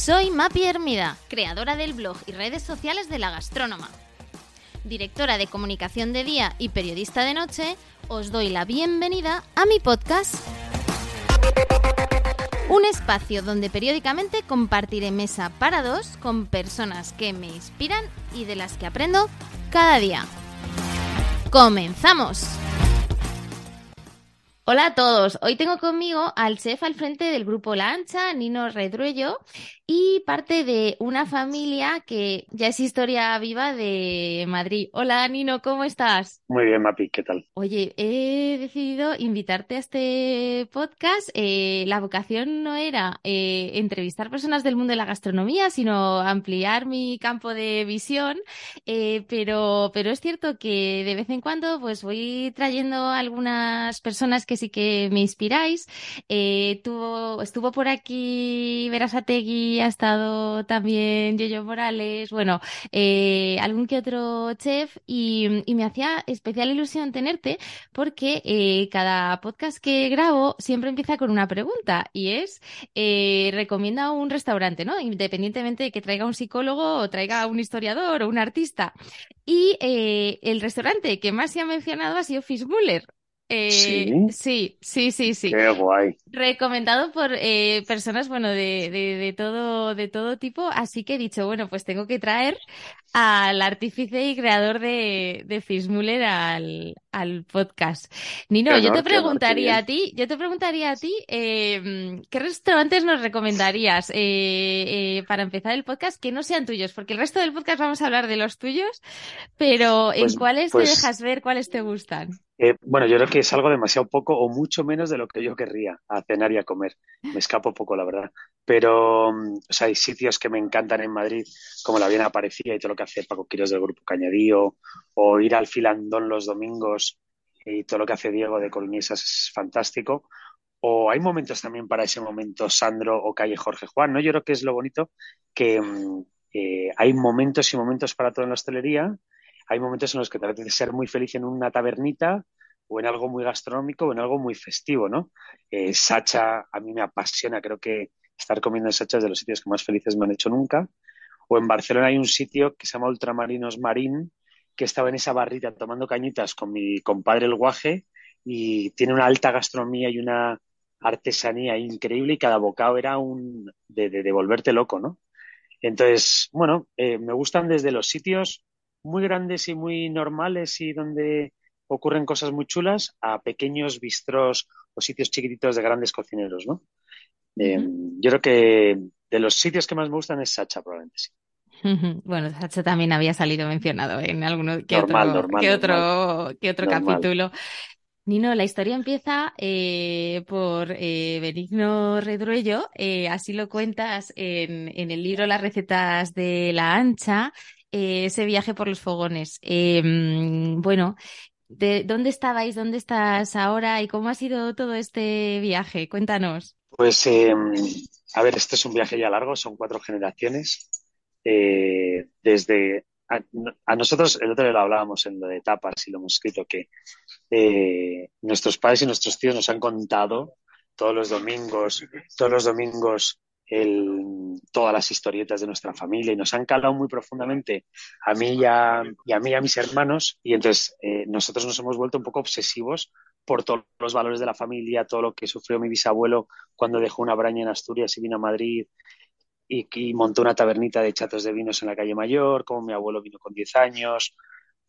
Soy Mapi Hermida, creadora del blog y redes sociales de La Gastrónoma. Directora de comunicación de día y periodista de noche, os doy la bienvenida a mi podcast. Un espacio donde periódicamente compartiré mesa para dos con personas que me inspiran y de las que aprendo cada día. ¡Comenzamos! Hola a todos, hoy tengo conmigo al chef al frente del grupo Lancha, Nino Redruello, y parte de una familia que ya es historia viva de Madrid. Hola Nino, ¿cómo estás? Muy bien, Mapi, ¿qué tal? Oye, he decidido invitarte a este podcast. Eh, la vocación no era eh, entrevistar personas del mundo de la gastronomía, sino ampliar mi campo de visión. Eh, pero, pero es cierto que de vez en cuando pues voy trayendo algunas personas que sí que me inspiráis. tuvo, estuvo por aquí Verasategui ha estado también Yoyo Morales, bueno, eh, algún que otro chef y, me hacía especial ilusión tenerte porque eh, cada podcast que grabo siempre empieza con una pregunta y es, eh, recomienda un restaurante, ¿no? Independientemente de que traiga un psicólogo o traiga un historiador o un artista. Y el restaurante que más se ha mencionado ha sido Fischmuller. ¿Sí? sí, sí, sí, sí. Qué guay. Recomendado por eh, personas, bueno, de, de, de, todo, de todo tipo, así que he dicho, bueno, pues tengo que traer al artífice y creador de, de Fischmuller al, al podcast. Nino, yo te preguntaría a ti, yo te preguntaría a ti, eh, ¿qué restaurantes nos recomendarías eh, eh, para empezar el podcast que no sean tuyos? Porque el resto del podcast vamos a hablar de los tuyos, pero ¿en pues, cuáles te pues dejas ver, cuáles te gustan? Eh, bueno, yo creo que es algo demasiado poco o mucho menos de lo que yo querría a cenar y a comer. Me escapo poco, la verdad. Pero mm, o sea, hay sitios que me encantan en Madrid, como la Bien Aparecida y todo lo que hace Paco Quiros del Grupo Cañadío, o ir al Filandón los domingos y todo lo que hace Diego de Colonisas es fantástico. O hay momentos también para ese momento Sandro o Calle Jorge Juan, ¿no? Yo creo que es lo bonito que mm, eh, hay momentos y momentos para todo en la hostelería hay momentos en los que tratas de ser muy feliz en una tabernita o en algo muy gastronómico o en algo muy festivo, ¿no? Eh, Sacha a mí me apasiona, creo que estar comiendo en Sacha es de los sitios que más felices me han hecho nunca. O en Barcelona hay un sitio que se llama Ultramarinos Marín, que estaba en esa barrita tomando cañitas con mi compadre el guaje y tiene una alta gastronomía y una artesanía increíble y cada bocado era un de, de, volverte loco, ¿no? Entonces, bueno, eh, me gustan desde los sitios muy grandes y muy normales y donde ocurren cosas muy chulas a pequeños bistros o sitios chiquititos de grandes cocineros, ¿no? Eh, yo creo que de los sitios que más me gustan es Sacha, probablemente sí. Bueno, Sacha también había salido mencionado en alguno que otro, que otro, que otro capítulo. Nino, la historia empieza eh, por eh, Benigno Redruello, así lo cuentas en, en, el libro Las recetas de la ancha, eh, ese viaje por los fogones. Em, bueno, de, ¿dónde estabais? ¿Dónde estás ahora? ¿Y cómo ha sido todo este viaje? Cuéntanos. Pues, em, a ver, este es un viaje ya largo, son cuatro generaciones. Eh, desde a, nosotros, el otro día lo hablábamos en lo de tapas y lo hemos escrito, que eh, nuestros padres y nuestros tíos nos han contado todos los domingos, todos los domingos el, todas las historietas de nuestra familia y nos han calado muy profundamente a mí y a, y a mí y a mis hermanos. Y entonces eh, nosotros nos hemos vuelto un poco obsesivos por todos los valores de la familia, todo lo que sufrió mi bisabuelo cuando dejó una braña en Asturias y vino a Madrid y, y montó una tabernita de chatos de vinos en la calle Mayor, como mi abuelo vino con 10 años,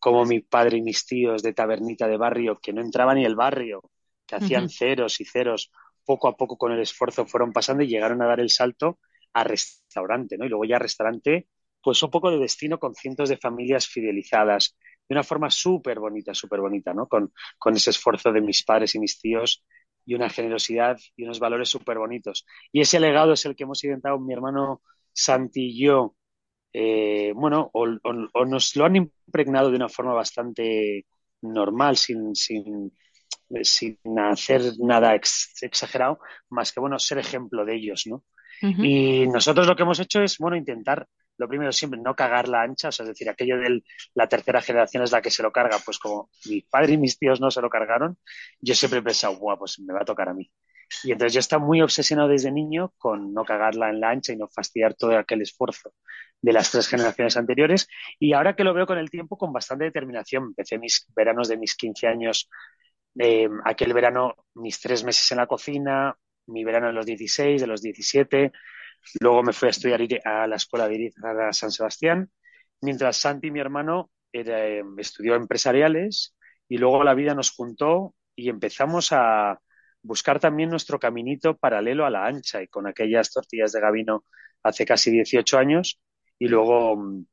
como mi padre y mis tíos de tabernita de barrio que no entraban ni el barrio, que hacían ceros y ceros poco a poco con el esfuerzo fueron pasando y llegaron a dar el salto a restaurante, ¿no? Y luego ya restaurante, pues un poco de destino con cientos de familias fidelizadas, de una forma súper bonita, súper bonita, ¿no? Con, con ese esfuerzo de mis padres y mis tíos y una generosidad y unos valores súper bonitos. Y ese legado es el que hemos intentado mi hermano Santi y yo, eh, bueno, o, o, nos lo han impregnado de una forma bastante normal, sin, sin, sin hacer nada exagerado, más que bueno, ser ejemplo de ellos, ¿no? Y nosotros lo que hemos hecho es, bueno, intentar, lo primero siempre, no cagar la ancha, o sea, es decir, aquello de la tercera generación es la que se lo carga, pues como mi padre y mis tíos no se lo cargaron, yo siempre he pensado, guau, pues me va a tocar a mí. Y entonces yo estaba muy obsesionado desde niño con no cagarla en la ancha y no fastidiar todo aquel esfuerzo de las tres generaciones anteriores. Y ahora que lo veo con el tiempo, con bastante determinación, empecé mis veranos de mis 15 años, eh, aquel verano mis tres meses en la cocina, mi verano de los 16, de los 17. Luego me fui a estudiar a la escuela de Iriz a San Sebastián, mientras Santi, mi hermano, eh, estudió empresariales y luego la vida nos juntó y empezamos a buscar también nuestro caminito paralelo a la ancha y con aquellas tortillas de Gavino hace casi 18 años y luego, mm,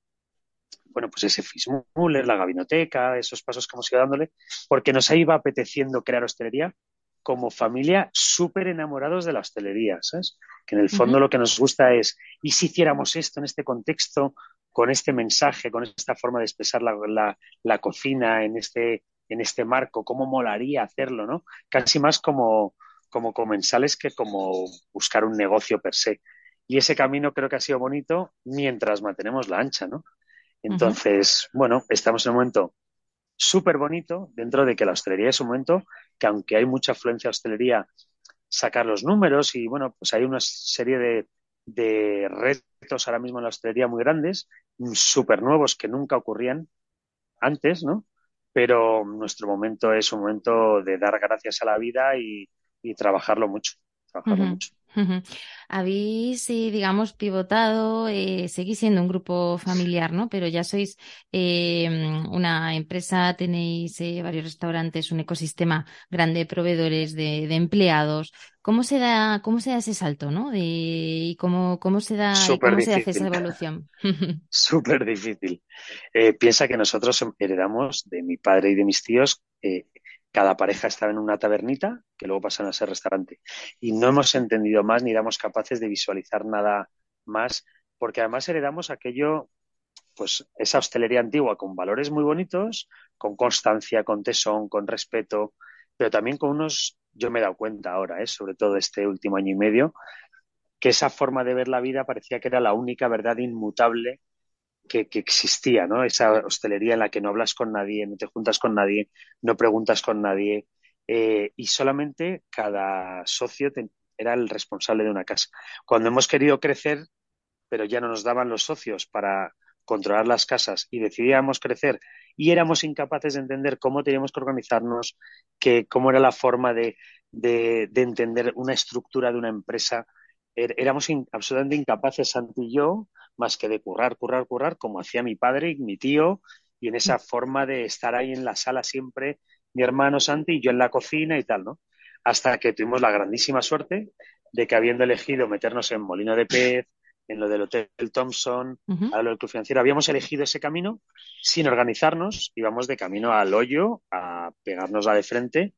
bueno, pues ese Fismuller, la Gavinoteca, esos pasos que hemos ido dándole, porque nos iba apeteciendo crear hostelería como familia súper enamorados de la hostelería, ¿sabes? Que en el fondo lo que nos gusta es, ¿y si hiciéramos esto en este contexto, con este mensaje, con esta forma de expresar la, la cocina, en este en este marco, cómo molaría hacerlo, ¿no? Casi más como, como comensales que como buscar un negocio per se. Y ese camino creo que ha sido bonito mientras mantenemos la ancha, ¿no? Entonces, bueno, estamos en un momento súper bonito dentro de que la hostelería es un momento que aunque hay mucha afluencia de hostelería, sacar los números y bueno, pues hay una serie de, de retos ahora mismo en la hostelería muy grandes, súper nuevos que nunca ocurrían antes, ¿no? pero nuestro momento es un momento de dar gracias a la vida y, trabajarlo mucho. Trabajarlo mucho. Habéis, digamos, pivotado, eh, seguís siendo un grupo familiar, ¿no? Pero ya sois eh, una empresa, tenéis eh, varios restaurantes, un ecosistema grande de proveedores, de, empleados. ¿Cómo se da, cómo se da ese salto, ¿no? De, y cómo, cómo se da, cómo se hace esa evolución. Súper difícil. piensa que nosotros heredamos de mi padre y de mis tíos cada pareja estaba en una tabernita que luego pasan a ser restaurante. Y no hemos entendido más ni éramos capaces de visualizar nada más, porque además heredamos aquello, pues esa hostelería antigua con valores muy bonitos, con constancia, con tesón, con respeto, pero también con unos, yo me he dado cuenta ahora, ¿eh? sobre todo este último año y medio, que esa forma de ver la vida parecía que era la única verdad inmutable que, existía, ¿no? Esa hostelería en la que no hablas con nadie, no te juntas con nadie, no preguntas con nadie eh, y solamente cada socio era el responsable de una casa. Cuando hemos querido crecer, pero ya no nos daban los socios para controlar las casas y decidíamos crecer y éramos incapaces de entender cómo teníamos que organizarnos, que, cómo era la forma de, de, entender una estructura de una empresa, er, éramos absolutamente incapaces, Santi y yo, más que de currar, currar, currar, como hacía mi padre y mi tío, y en esa mm. forma de estar ahí en la sala siempre, mi hermano Santi y yo en la cocina y tal, ¿no? Hasta que tuvimos la grandísima suerte de que habiendo elegido meternos en Molino de Pez, en lo del Hotel Thompson, a lo del Club Financiero, habíamos elegido ese camino sin organizarnos, íbamos de camino al hoyo a pegarnos la de frente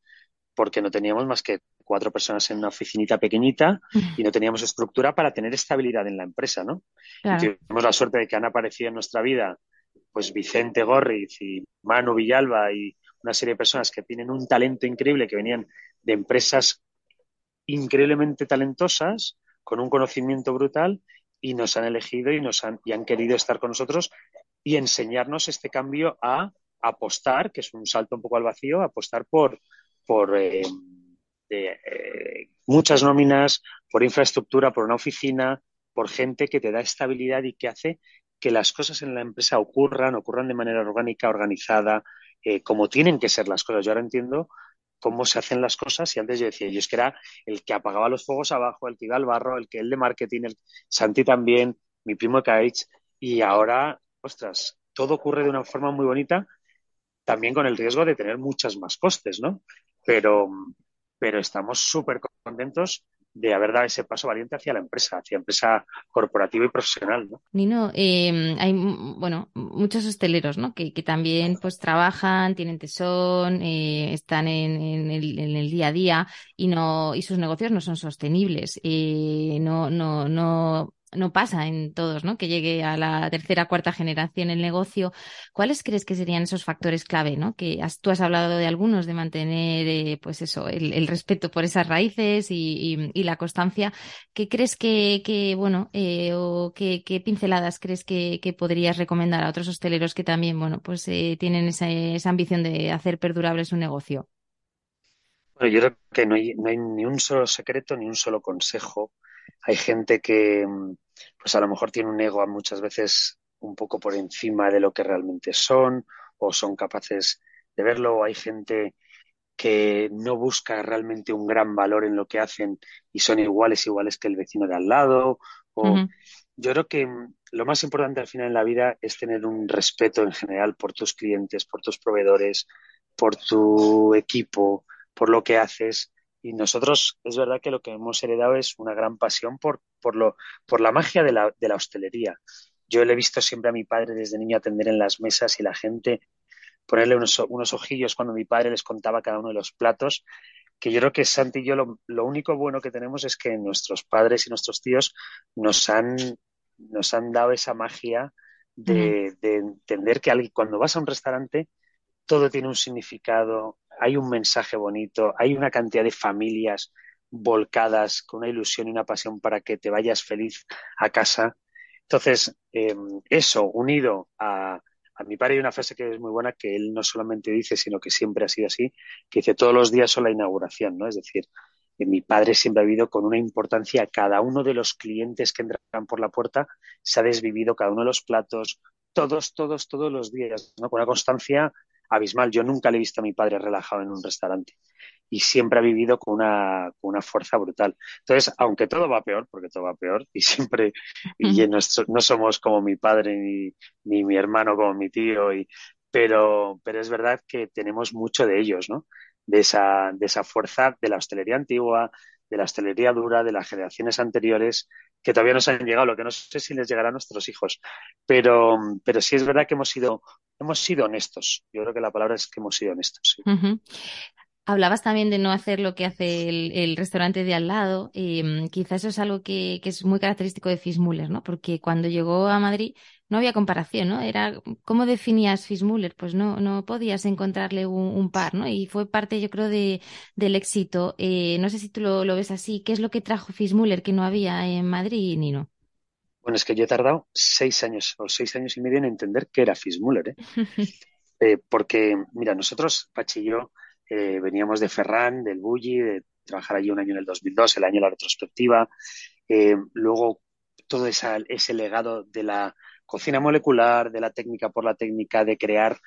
porque no teníamos más que cuatro personas en una oficinita pequeñita y no teníamos estructura para tener estabilidad en la empresa, ¿no? tuvimos la suerte de que han aparecido en nuestra vida pues Vicente Gorriz y Manu Villalba y una serie de personas que tienen un talento increíble, que venían de empresas increíblemente talentosas, con un conocimiento brutal, y nos han elegido y nos han, y han querido estar con nosotros y enseñarnos este cambio a apostar, que es un salto un poco al vacío, apostar por, por eh, eh, muchas nóminas, por infraestructura, por una oficina, por gente que te da estabilidad y que hace que las cosas en la empresa ocurran, ocurran de manera orgánica, organizada, eh, como tienen que ser las cosas. Yo ahora entiendo cómo se hacen las cosas y antes yo decía, yo es que era el que apagaba los fuegos abajo, el que iba al barro, el que el de marketing, el Santi también, mi primo Kaich, y ahora, ostras, todo ocurre de una forma muy bonita, también con el riesgo de tener muchas más costes, ¿no? Pero, pero estamos súper contentos de haber dado ese paso valiente hacia la empresa, hacia empresa corporativa y profesional. ¿no? Nino, eh, hay bueno muchos hosteleros ¿no? que, también pues trabajan, tienen tesón, eh, están en, en, el, en, el, día a día y no y sus negocios no son sostenibles. Eh, no, no, no no pasa en todos, ¿no? Que llegue a la tercera, cuarta generación el negocio. ¿Cuáles crees que serían esos factores clave, ¿no? Que tú has hablado de algunos, de mantener, eh, pues eso, el, respeto por esas raíces y, la constancia. ¿Qué crees que, bueno, eh, o qué, pinceladas crees que, podrías recomendar a otros hosteleros que también, bueno, pues eh, tienen esa, esa ambición de hacer perdurable su negocio? yo creo que no hay, no hay ni un solo secreto ni un solo consejo. Hay gente que, pues a lo mejor tiene un ego muchas veces un poco por encima de lo que realmente son o son capaces de verlo. O hay gente que no busca realmente un gran valor en lo que hacen y son iguales, iguales que el vecino de al lado. O yo creo que lo más importante al final en la vida es tener un respeto en general por tus clientes, por tus proveedores, por tu equipo, por lo que haces. Y nosotros es verdad que lo que hemos heredado es una gran pasión por, por, lo, por la magia de la, de la hostelería. Yo le he visto siempre a mi padre desde niño atender en las mesas y la gente ponerle unos, unos ojillos cuando mi padre les contaba cada uno de los platos que yo creo que Santi y yo lo, lo, único bueno que tenemos es que nuestros padres y nuestros tíos nos han, nos han dado esa magia de, de entender que alguien, cuando vas a un restaurante todo tiene un significado, hay un mensaje bonito, hay una cantidad de familias volcadas con una ilusión y una pasión para que te vayas feliz a casa. Entonces, eh, eso unido a, a mi padre hay una frase que es muy buena que él no solamente dice, sino que siempre ha sido así, que dice todos los días son la inauguración, ¿no? Es decir, que mi padre siempre ha vivido con una importancia cada uno de los clientes que entran por la puerta, se ha desvivido cada uno de los platos, todos, todos, todos los días, ¿no? Con una constancia abismal. Yo nunca le he visto a mi padre relajado en un restaurante y siempre ha vivido con una, con una fuerza brutal. Entonces, aunque todo va peor, porque todo va peor, y siempre, y no, no somos como mi padre ni, ni mi hermano como mi tío, y, pero, pero es verdad que tenemos mucho de ellos, ¿no? De esa, de esa fuerza de la hostelería antigua, de la hostelería dura, de las generaciones anteriores, que todavía nos han llegado, lo que no sé si les llegará a nuestros hijos. Pero, pero sí es verdad que hemos sido, hemos sido honestos. Yo creo que la palabra es que hemos sido honestos. Hablabas también de no hacer lo que hace el, restaurante de al lado. Eh, quizás eso es algo que, que, es muy característico de Fismuller, ¿no? Porque cuando llegó a Madrid no había comparación, ¿no? Era, ¿cómo definías Fismuller? Pues no, no podías encontrarle un, un par, ¿no? Y fue parte, yo creo, de, del éxito. Eh, no sé si tú lo, lo, ves así. ¿Qué es lo que trajo Fismuller que no había en Madrid, ni no? Bueno, es que yo he tardado seis años o seis años y medio en entender qué era Fismuller, ¿eh? eh porque, mira, nosotros, Pachi y yo, eh, veníamos de Ferran, del Bulli, de trabajar allí un año en el 2002, el año de la retrospectiva. Eh, luego, todo esa, ese legado de la cocina molecular, de la técnica por la técnica, de crear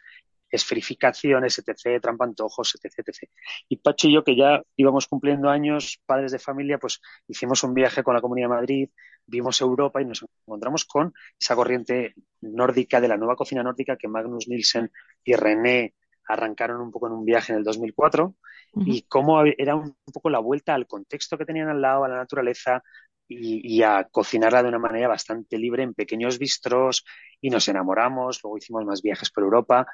esferificaciones, etc., trampantojos, etc., etc. Y Pacho y yo, que ya íbamos cumpliendo años, padres de familia, pues hicimos un viaje con la Comunidad de Madrid, vimos Europa y nos encontramos con esa corriente nórdica de la nueva cocina nórdica que Magnus Nielsen y René arrancaron un poco en un viaje en el 2004 uh -huh. y cómo era un poco la vuelta al contexto que tenían al lado, a la naturaleza y, y, a cocinarla de una manera bastante libre en pequeños bistros y nos enamoramos, luego hicimos más viajes por Europa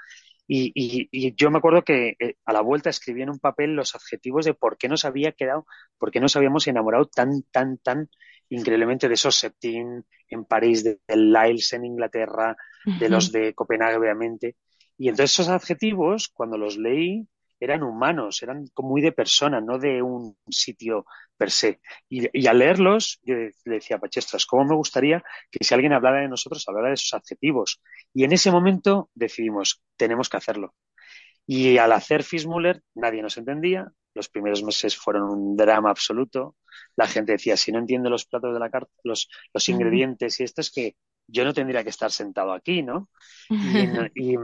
y, y, y yo me acuerdo que eh, a la vuelta escribí en un papel los adjetivos de por qué nos había quedado, por qué nos habíamos enamorado tan, tan, tan increíblemente de esos Septin en París, de, de Lyles en Inglaterra, uh -huh. de los de Copenhague, obviamente. Y entonces esos adjetivos, cuando los leí, eran humanos, eran muy de persona, no de un sitio per se. Y, y al leerlos, yo le decía a Pachestras, ¿cómo me gustaría que si alguien hablara de nosotros, hablara de esos adjetivos? Y en ese momento decidimos, tenemos que hacerlo. Y al hacer Fismuller, nadie nos entendía. Los primeros meses fueron un drama absoluto. La gente decía, si no entiendo los platos de la carta, los, los ingredientes y esto es que yo no tendría que estar sentado aquí, ¿no? Y, y,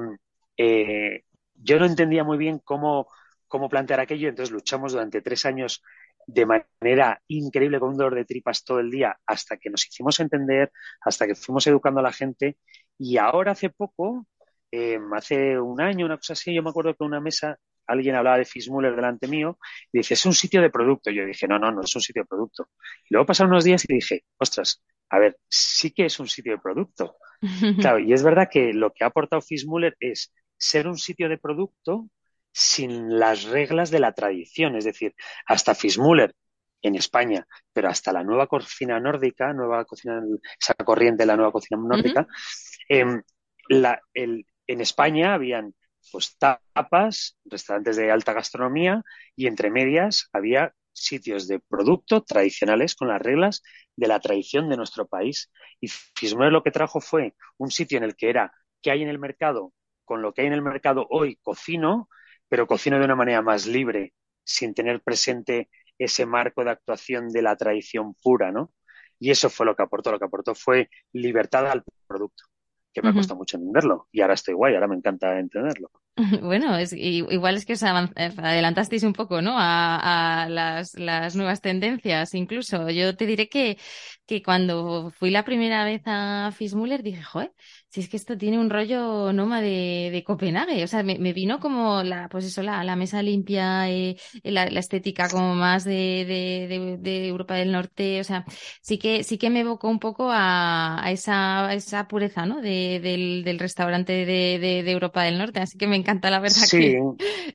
eh, yo no entendía muy bien cómo, cómo plantear aquello, entonces luchamos durante tres años de manera increíble con un dolor de tripas todo el día hasta que nos hicimos entender, hasta que fuimos educando a la gente y ahora hace poco, eh, hace un año, una cosa así, yo me acuerdo que en una mesa alguien hablaba de Fismuller delante mío y dice, es un sitio de producto. Yo dije, no, no, no es un sitio de producto. Y luego pasaron unos días y dije, ostras, a ver, sí que es un sitio de producto. claro, y es verdad que lo que ha aportado Fismuller es ser un sitio de producto sin las reglas de la tradición, es decir, hasta Fismuller en España, pero hasta la nueva cocina nórdica, nueva cocina, esa corriente de la nueva cocina nórdica, uh -huh. eh, la, el, en España habían pues tapas, restaurantes de alta gastronomía y entre medias había sitios de producto tradicionales con las reglas de la tradición de nuestro país. Y Fismuller lo que trajo fue un sitio en el que era qué hay en el mercado con lo que hay en el mercado hoy cocino, pero cocino de una manera más libre, sin tener presente ese marco de actuación de la tradición pura, ¿no? Y eso fue lo que aportó. Lo que aportó fue libertad al producto, que me ha costado mucho entenderlo. Y ahora estoy guay, ahora me encanta entenderlo. Bueno, es, igual es que os adelantasteis un poco, ¿no? A, las, las, nuevas tendencias, incluso. Yo te diré que, que cuando fui la primera vez a Fismuller dije, joder, si es que esto tiene un rollo noma de, de Copenhague. O sea, me, vino como la, pues eso, la, la mesa limpia, eh, la, la, estética como más de, de, de, Europa del Norte. O sea, sí que, sí que me evocó un poco a, a esa, esa pureza, ¿no? De, del, del restaurante de, de, Europa del Norte. Así que me encanta la verdad sí.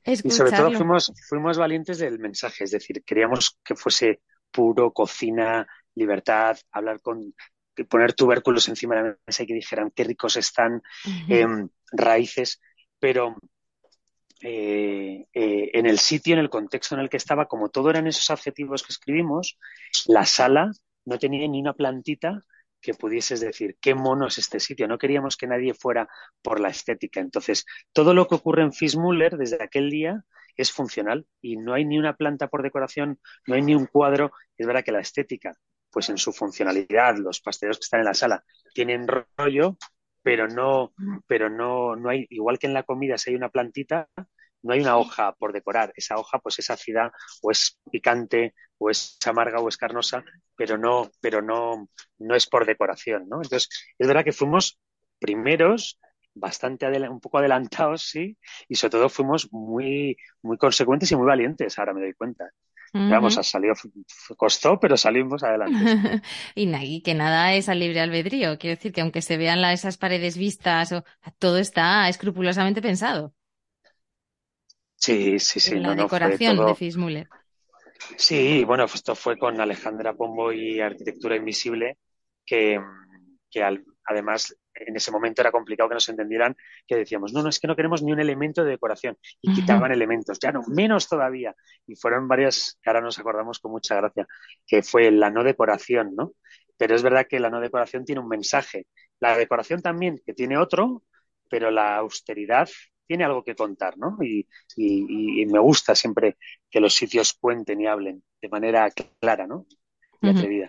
que y sobre todo fuimos, fuimos valientes del mensaje. Es decir, queríamos que fuese puro, cocina, libertad, hablar con poner tubérculos encima de la mesa y que dijeran qué ricos están, em, raíces, pero eh, eh, en el sitio, en el contexto en el que estaba, como todo eran esos adjetivos que escribimos, la sala no tenía ni una plantita que pudieses decir qué mono es este sitio. No queríamos que nadie fuera por la estética. Entonces, todo lo que ocurre en Fismuller desde aquel día es funcional y no hay ni una planta por decoración, no hay ni un cuadro. Es verdad que la estética pues en su funcionalidad, los pasteleros que están en la sala tienen rollo, pero no, pero no, no hay, igual que en la comida, si hay una plantita, no hay una hoja por decorar. Esa hoja, pues es ácida, o es picante, o es amarga, o es carnosa, pero no, pero no, no es por decoración, ¿no? Entonces, es verdad que fuimos primeros, bastante un poco adelantados, sí, y sobre todo fuimos muy, muy consecuentes y muy valientes, ahora me doy cuenta. Vamos, ha salido, costó, pero salimos adelante. y, que nada es al libre albedrío. Quiero decir que aunque se vean esas paredes vistas, o, todo está escrupulosamente pensado. Sí, sí, sí. la decoración de Fismuller. Sí, bueno, esto fue con Alejandra Pombo y Arquitectura Invisible, que, que además en ese momento era complicado que nos entendieran que decíamos, no, no, es que no queremos ni un elemento de decoración y quitaban elementos, ya no, menos todavía. Y fueron varias, que ahora nos acordamos con mucha gracia, que fue la no decoración, ¿no? Pero es verdad que la no decoración tiene un mensaje. La decoración también, que tiene otro, pero la austeridad tiene algo que contar, ¿no? Y, y me gusta siempre que los sitios cuenten y hablen de manera clara, ¿no?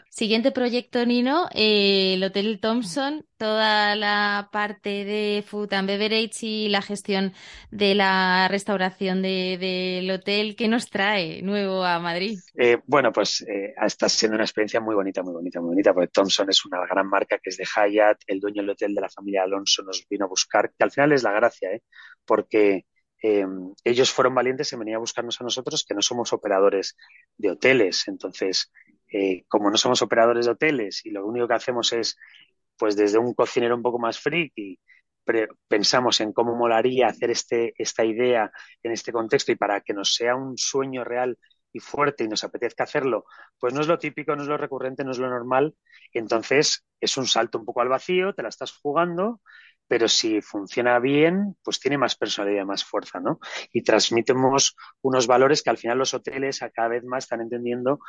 Siguiente proyecto, Nino, eh, el Hotel Thompson, toda la parte de Food and Beverage y la gestión de la restauración del hotel. ¿Qué nos trae nuevo a Madrid? Eh, bueno, pues eh, está siendo una experiencia muy bonita, muy bonita, muy bonita, porque Thompson es una gran marca que es de Hyatt, el dueño del hotel de la familia Alonso nos vino a buscar, que al final es la gracia, ¿eh? Porque ellos fueron valientes y venían a buscarnos a nosotros, que no somos operadores de hoteles. Entonces, eh, como no somos operadores de hoteles y lo único que hacemos es, pues desde un cocinero un poco más friki, pensamos en cómo molaría hacer este, esta idea en este contexto y para que nos sea un sueño real y fuerte y nos apetezca hacerlo, pues no es lo típico, no es lo recurrente, no es lo normal. Entonces es un salto un poco al vacío, te la estás jugando, pero si funciona bien, pues tiene más personalidad, más fuerza, ¿no? Y transmitimos unos valores que al final los hoteles a cada vez más están entendiendo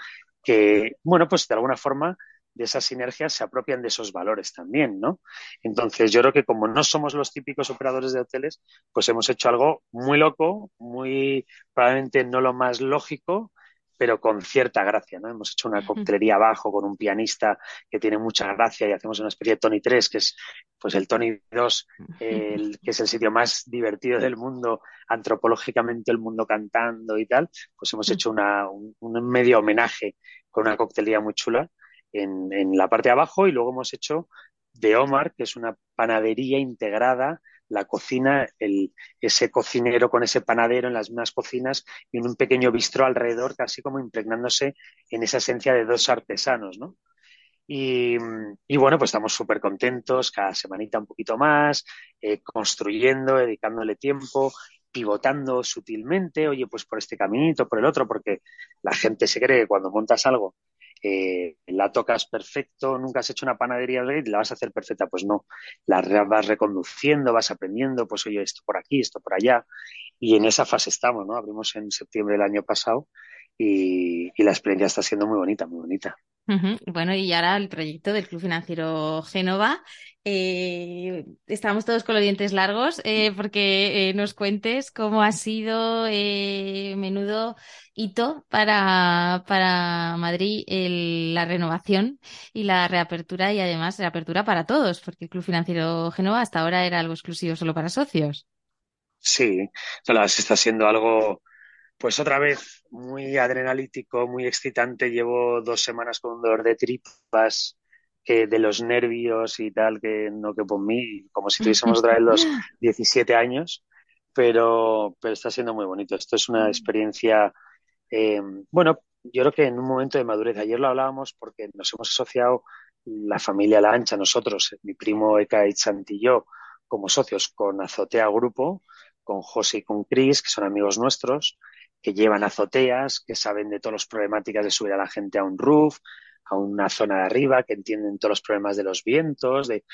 que, bueno, pues de alguna forma de esas sinergias se apropian de esos valores también, ¿no? Entonces, yo creo que como no somos los típicos operadores de hoteles, pues hemos hecho algo muy loco, muy probablemente no lo más lógico, pero con cierta gracia, ¿no? Hemos hecho una coctelería abajo con un pianista que tiene mucha gracia y hacemos una especie de Tony 3, que es pues el Tony 2, que es el sitio más divertido del mundo, antropológicamente el mundo cantando y tal, pues hemos hecho una, un, medio homenaje con una coctelería muy chula en, en la parte de abajo y luego hemos hecho de Omar, que es una panadería integrada la cocina, el, ese cocinero con ese panadero en las mismas cocinas y en un pequeño bistro alrededor, casi como impregnándose en esa esencia de dos artesanos, ¿no? Y, bueno, pues estamos súper contentos, cada semanita un poquito más, eh, construyendo, dedicándole tiempo, pivotando sutilmente, oye, pues por este caminito, por el otro, porque la gente se cree que cuando montas algo eh, la tocas perfecto, nunca has hecho una panadería y la vas a hacer perfecta. Pues no, la vas reconduciendo, vas aprendiendo, pues oye, esto por aquí, esto por allá. Y en esa fase estamos, ¿no? Abrimos en septiembre del año pasado y, la experiencia está siendo muy bonita, muy bonita. Bueno, y ahora el proyecto del Club Financiero Génova. Eh, estamos todos con los dientes largos eh, porque eh, nos cuentes cómo ha sido menudo hito para, para Madrid la renovación y la reapertura y además reapertura para todos, porque el Club Financiero Génova hasta ahora era algo exclusivo solo para socios. Sí, está siendo algo pues otra vez, muy adrenalítico, muy excitante. Llevo dos semanas con un dolor de tripas, que de los nervios y tal, que no que por mí, como si tuviésemos otra vez los 17 años, pero, pero está siendo muy bonito. Esto es una experiencia, eh, bueno, yo creo que en un momento de madurez, ayer lo hablábamos porque nos hemos asociado la familia La Ancha, nosotros, mi primo Eka y y yo, como socios con Azotea Grupo, con José y con Chris, que son amigos nuestros, que llevan azoteas, que saben de todas las problemáticas de subir a la gente a un roof, a una zona de arriba, que entienden todos los problemas de los vientos, de,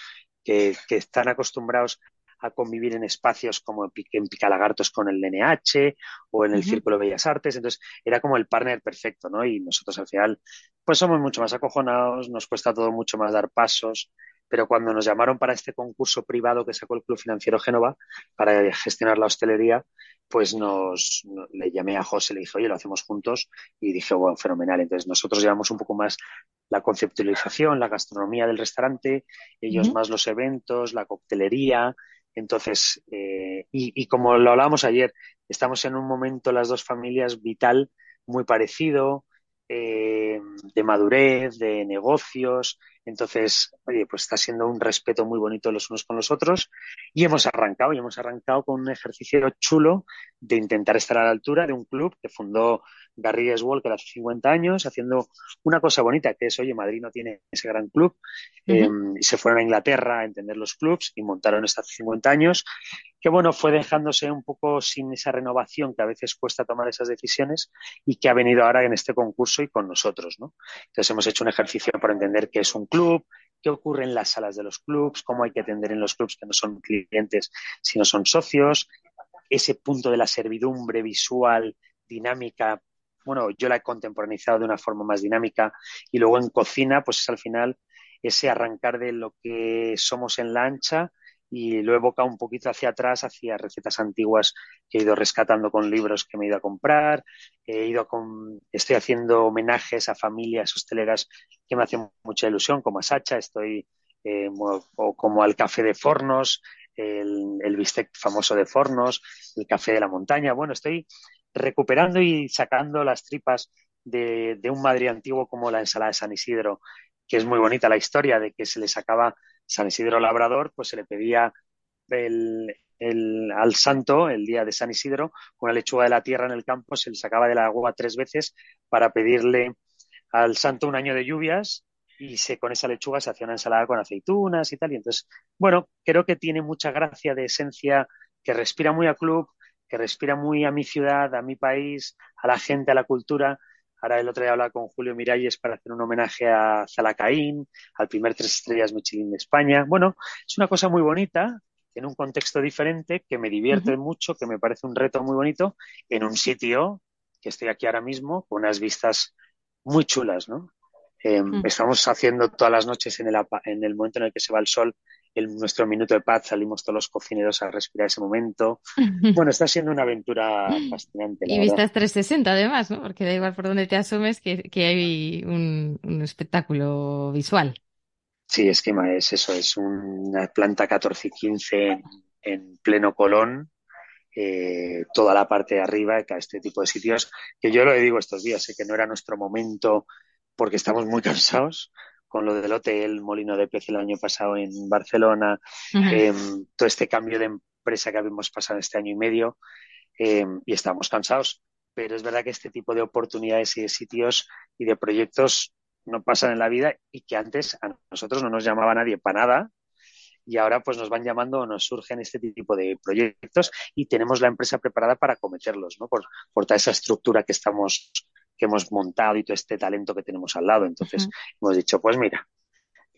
que, están acostumbrados a convivir en espacios como en Picalagartos con el NH o en el Círculo de Bellas Artes. Entonces, era como el partner perfecto, ¿no? Y nosotros al final, pues somos mucho más acojonados, nos cuesta todo mucho más dar pasos pero cuando nos llamaron para este concurso privado que sacó el Club Financiero Génova para gestionar la hostelería, pues nos, le llamé a José, le dije, oye, lo hacemos juntos y dije, bueno, fenomenal. Entonces nosotros llevamos un poco más la conceptualización, la gastronomía del restaurante, ellos más los eventos, la coctelería. Entonces, eh, y, y como lo hablábamos ayer, estamos en un momento las dos familias vital muy parecido, eh, de madurez, de negocios. Entonces, oye, pues está siendo un respeto muy bonito los unos con los otros. Y hemos arrancado, y hemos arrancado con un ejercicio chulo de intentar estar a la altura de un club que fundó Garrigues Walker hace 50 años, haciendo una cosa bonita, que es, oye, Madrid no tiene ese gran club. Eh, y se fueron a Inglaterra a entender los clubs y montaron esto hace 50 años, que bueno, fue dejándose un poco sin esa renovación que a veces cuesta tomar esas decisiones y que ha venido ahora en este concurso y con nosotros, ¿no? Entonces hemos hecho un ejercicio para entender qué es un club, qué ocurre en las salas de los clubs, cómo hay que atender en los clubs que no son clientes, sino son socios, ese punto de la servidumbre visual, dinámica, bueno, yo la he contemporaneizado de una forma más dinámica y luego en cocina, pues es al final ese arrancar de lo que somos en la ancha y lo he evocado un poquito hacia atrás, hacia recetas antiguas que he ido rescatando con libros que me he ido a comprar, he ido con, estoy haciendo homenajes a familias hosteleras que me hacen mucha ilusión, como a Sacha, estoy, eh, o como al café de Fornos, el, el bistec famoso de Fornos, el café de la montaña, bueno, estoy recuperando y sacando las tripas de, un Madrid antiguo como la ensalada de San Isidro, que es muy bonita la historia de que se le sacaba San Isidro Labrador, pues se le pedía el, al santo el día de San Isidro, la lechuga de la tierra en el campo, se le sacaba de la agua tres veces para pedirle al santo un año de lluvias y se, con esa lechuga se hacía una ensalada con aceitunas y tal. Y entonces, bueno, creo que tiene mucha gracia de esencia, que respira muy a club, que respira muy a mi ciudad, a mi país, a la gente, a la cultura. Ahora el otro día hablaba con Julio Miralles para hacer un homenaje a Zalacaín, al primer tres estrellas Michelin de España. Bueno, es una cosa muy bonita, en un contexto diferente, que me divierte mucho, que me parece un reto muy bonito, en un sitio que estoy aquí ahora mismo, con unas vistas muy chulas, ¿no? Em, estamos haciendo todas las noches en el, en el momento en el que se va el sol en nuestro minuto de paz salimos todos los cocineros a respirar ese momento. Bueno, está siendo una aventura fascinante. y vistas 360 además, ¿no? Porque da igual por donde te asumes que, hay un, espectáculo visual. Sí, esquema es eso, es una planta 14 y 15 en, pleno Colón, eh, toda la parte de arriba, que a este tipo de sitios, que yo lo digo estos días, sé que no era nuestro momento porque estamos muy cansados, con lo del hotel, Molino de Pez el año pasado en Barcelona, em, todo este cambio de empresa que habíamos pasado este año y medio em, y estamos cansados. Pero es verdad que este tipo de oportunidades y de sitios y de proyectos no pasan en la vida y que antes a nosotros no nos llamaba nadie para nada y ahora pues nos van llamando o nos surgen este tipo de proyectos y tenemos la empresa preparada para cometerlos, ¿no? Por, por toda esa estructura que estamos que hemos montado y todo este talento que tenemos al lado. Entonces hemos dicho, pues mira,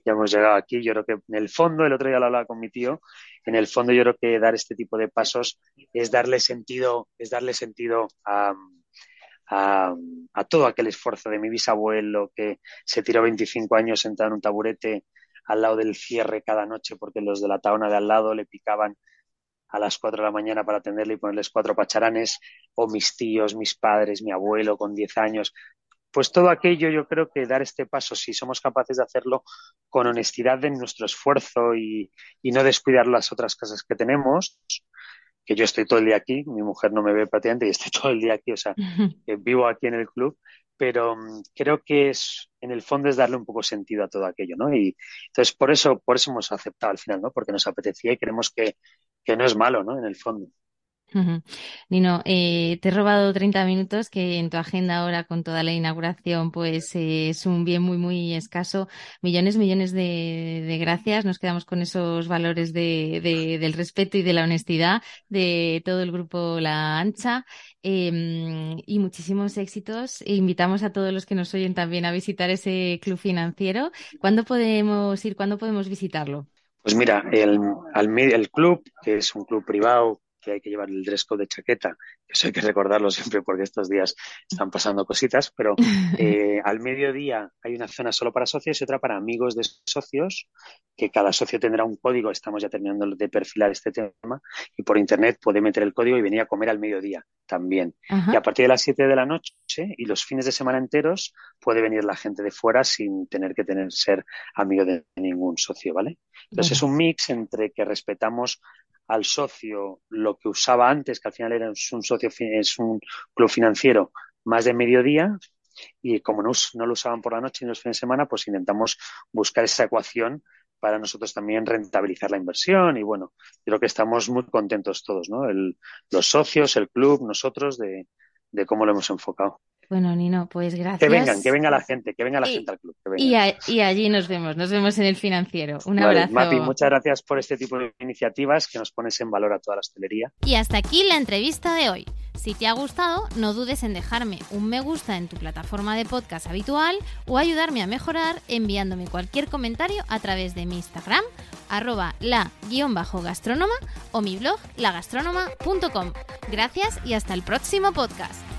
ya hemos llegado aquí. Yo creo que en el fondo, el otro día lo hablaba con mi tío, en el fondo yo creo que dar este tipo de pasos es darle sentido, es darle sentido a, a, todo aquel esfuerzo de mi bisabuelo que se tiró 25 años sentado en un taburete al lado del cierre cada noche porque los de la taona de al lado le picaban a las 4 de la mañana para atenderle y ponerles cuatro pacharanes, o mis tíos, mis padres, mi abuelo con 10 años. Pues todo aquello yo creo que dar este paso, si somos capaces de hacerlo con honestidad en nuestro esfuerzo y, y no descuidar las otras cosas que tenemos, que yo estoy todo el día aquí, mi mujer no me ve prácticamente y estoy todo el día aquí, o sea, que vivo aquí en el club, pero mm, creo que es, en el fondo es darle un poco sentido a todo aquello, ¿no? Y entonces por eso, por eso hemos aceptado al final, ¿no? Porque nos apetecía y creemos que, que no es malo, ¿no? En el fondo. Nino, eh, te he robado 30 minutos que en tu agenda ahora con toda la inauguración pues eh, es un bien muy muy escaso. Millones, millones de, gracias. Nos quedamos con esos valores de, del respeto y de la honestidad de todo el grupo La Ancha em, y muchísimos éxitos. E invitamos a todos los que nos oyen también a visitar ese club financiero. ¿Cuándo podemos ir? ¿Cuándo podemos visitarlo? Pues mira, el, el club, que es un club privado que hay que llevar el dress code de chaqueta, eso hay que recordarlo siempre porque estos días están pasando cositas, pero eh, al mediodía hay una zona solo para socios y otra para amigos de socios, que cada socio tendrá un código, estamos ya terminando de perfilar este tema, y por internet puede meter el código y venir a comer al mediodía también. Y a partir de las 7 de la noche y los fines de semana enteros puede venir la gente de fuera sin tener que tener ser amigo de ningún socio, ¿vale? Entonces es un mix entre que respetamos al socio lo que usaba antes, que al final era un socio, es un club financiero más de mediodía, y como no, no lo usaban por la noche y los fines de semana, pues intentamos buscar esa ecuación para nosotros también rentabilizar la inversión y bueno, creo que estamos muy contentos todos, ¿no? los socios, el club, nosotros de, de cómo lo hemos enfocado. Bueno, Nino, pues gracias. Que vengan, que venga la gente, que venga la gente al club. Y, allí nos vemos, nos vemos en el financiero. Un abrazo. Mapi, muchas gracias por este tipo de iniciativas que nos pones en valor a toda la hostelería. Y hasta aquí la entrevista de hoy. Si te ha gustado, no dudes en dejarme un me gusta en tu plataforma de podcast habitual o ayudarme a mejorar enviándome cualquier comentario a través de mi Instagram, arroba la-gastrónoma o mi blog lagastronoma.com. Gracias y hasta el próximo podcast.